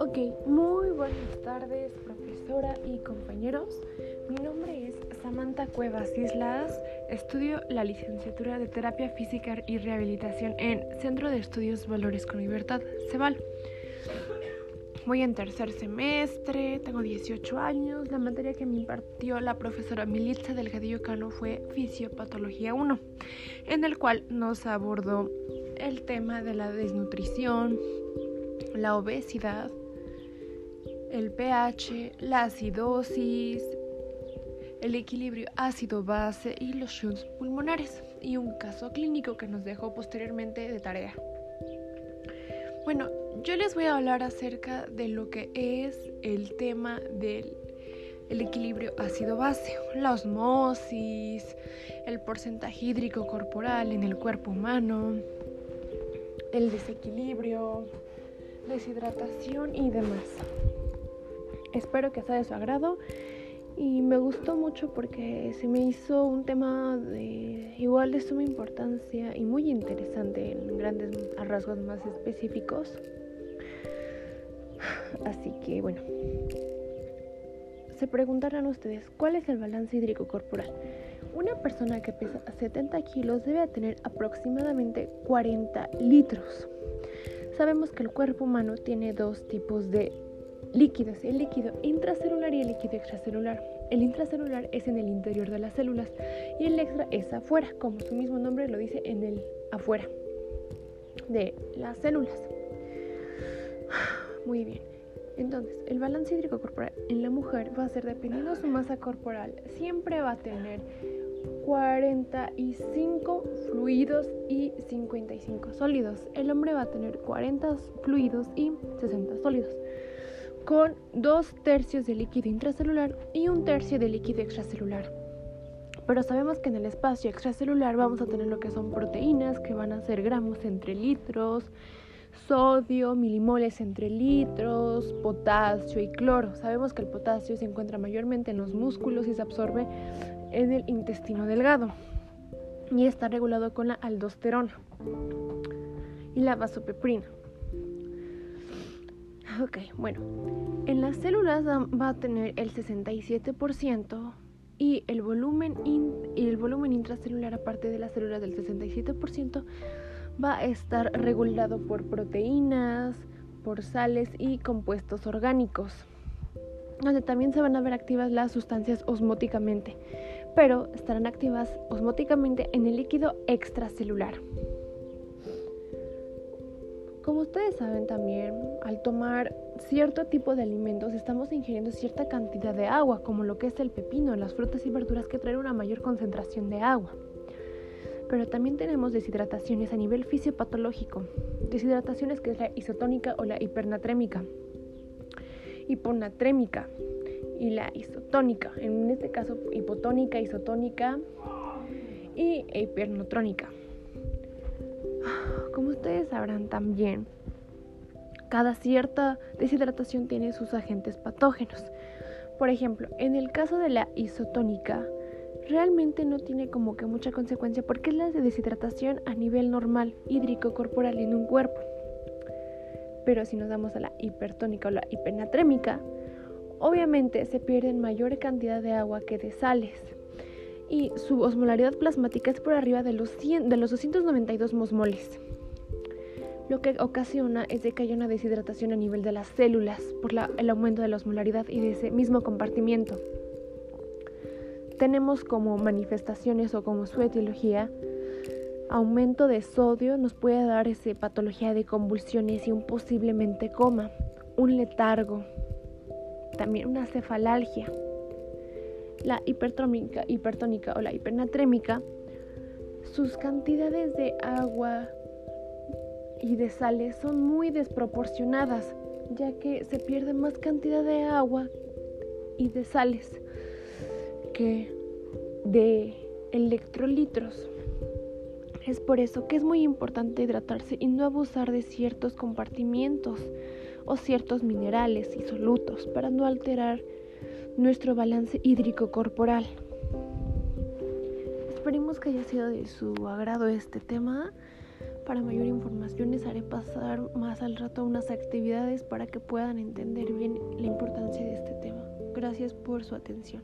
Ok, muy buenas tardes, profesora y compañeros. Mi nombre es Samantha Cuevas Islas. Estudio la licenciatura de Terapia Física y Rehabilitación en Centro de Estudios Valores con Libertad, CEVAL. Voy en tercer semestre, tengo 18 años. La materia que me impartió la profesora Militza Delgadillo Cano fue Fisiopatología 1, en el cual nos abordó el tema de la desnutrición, la obesidad, el pH, la acidosis, el equilibrio ácido-base y los shunts pulmonares y un caso clínico que nos dejó posteriormente de tarea. Bueno, yo les voy a hablar acerca de lo que es el tema del equilibrio ácido-base, la osmosis, el porcentaje hídrico corporal en el cuerpo humano, el desequilibrio, deshidratación y demás. Espero que sea de su agrado y me gustó mucho porque se me hizo un tema de igual de suma importancia y muy interesante en grandes rasgos más específicos. Así que bueno, se preguntarán ustedes, ¿cuál es el balance hídrico corporal? Una persona que pesa 70 kilos debe tener aproximadamente 40 litros. Sabemos que el cuerpo humano tiene dos tipos de líquidos, el líquido intracelular y el líquido extracelular. El intracelular es en el interior de las células y el extra es afuera, como su mismo nombre lo dice, en el afuera de las células. Muy bien. Entonces, el balance hídrico corporal en la mujer va a ser dependiendo de su masa corporal, siempre va a tener 45 fluidos y 55 sólidos. El hombre va a tener 40 fluidos y 60 sólidos, con dos tercios de líquido intracelular y un tercio de líquido extracelular. Pero sabemos que en el espacio extracelular vamos a tener lo que son proteínas, que van a ser gramos entre litros, sodio, milimoles entre litros, potasio y cloro. Sabemos que el potasio se encuentra mayormente en los músculos y se absorbe en el intestino delgado y está regulado con la aldosterona y la vasopeprina. Ok, bueno, en las células va a tener el 67% y el volumen, y el volumen intracelular, aparte de las células del 67%, va a estar regulado por proteínas, por sales y compuestos orgánicos, donde también se van a ver activas las sustancias osmóticamente, pero estarán activas osmóticamente en el líquido extracelular. Ustedes saben también, al tomar cierto tipo de alimentos estamos ingiriendo cierta cantidad de agua, como lo que es el pepino, las frutas y verduras que traen una mayor concentración de agua pero también tenemos deshidrataciones a nivel fisiopatológico. Deshidrataciones que es la isotónica o la hipernatrémica, hiponatrémica y la isotónica. En este caso, hipotónica, isotónica y hipernotrónica. Como ustedes sabrán también, cada cierta deshidratación tiene sus agentes patógenos. Por ejemplo, en el caso de la isotónica, realmente no tiene como que mucha consecuencia porque es la deshidratación a nivel normal hídrico corporal en un cuerpo. Pero si nos damos a la hipertónica o la hipernatrémica, obviamente se pierde mayor cantidad de agua que de sales y su osmolaridad plasmática es por arriba de los, 100, de los 292 mosmoles. Lo que ocasiona es que haya una deshidratación a nivel de las células por el aumento de la osmolaridad y de ese mismo compartimiento tenemos como manifestaciones o como su etiología aumento de sodio nos puede dar esa patología de convulsiones y un posiblemente coma, un letargo, también una cefalalgia. La hipertónica, hipertónica o la hipernatrémica, sus cantidades de agua y de sales son muy desproporcionadas, ya que se pierde más cantidad de agua y de sales de electrolitros. Es por eso que es muy importante hidratarse y no abusar de ciertos compartimientos o ciertos minerales y solutos para no alterar nuestro balance hídrico corporal. Esperemos que haya sido de su agrado este tema. Para mayor información les haré pasar más al rato unas actividades para que puedan entender bien la importancia de este tema. Gracias por su atención.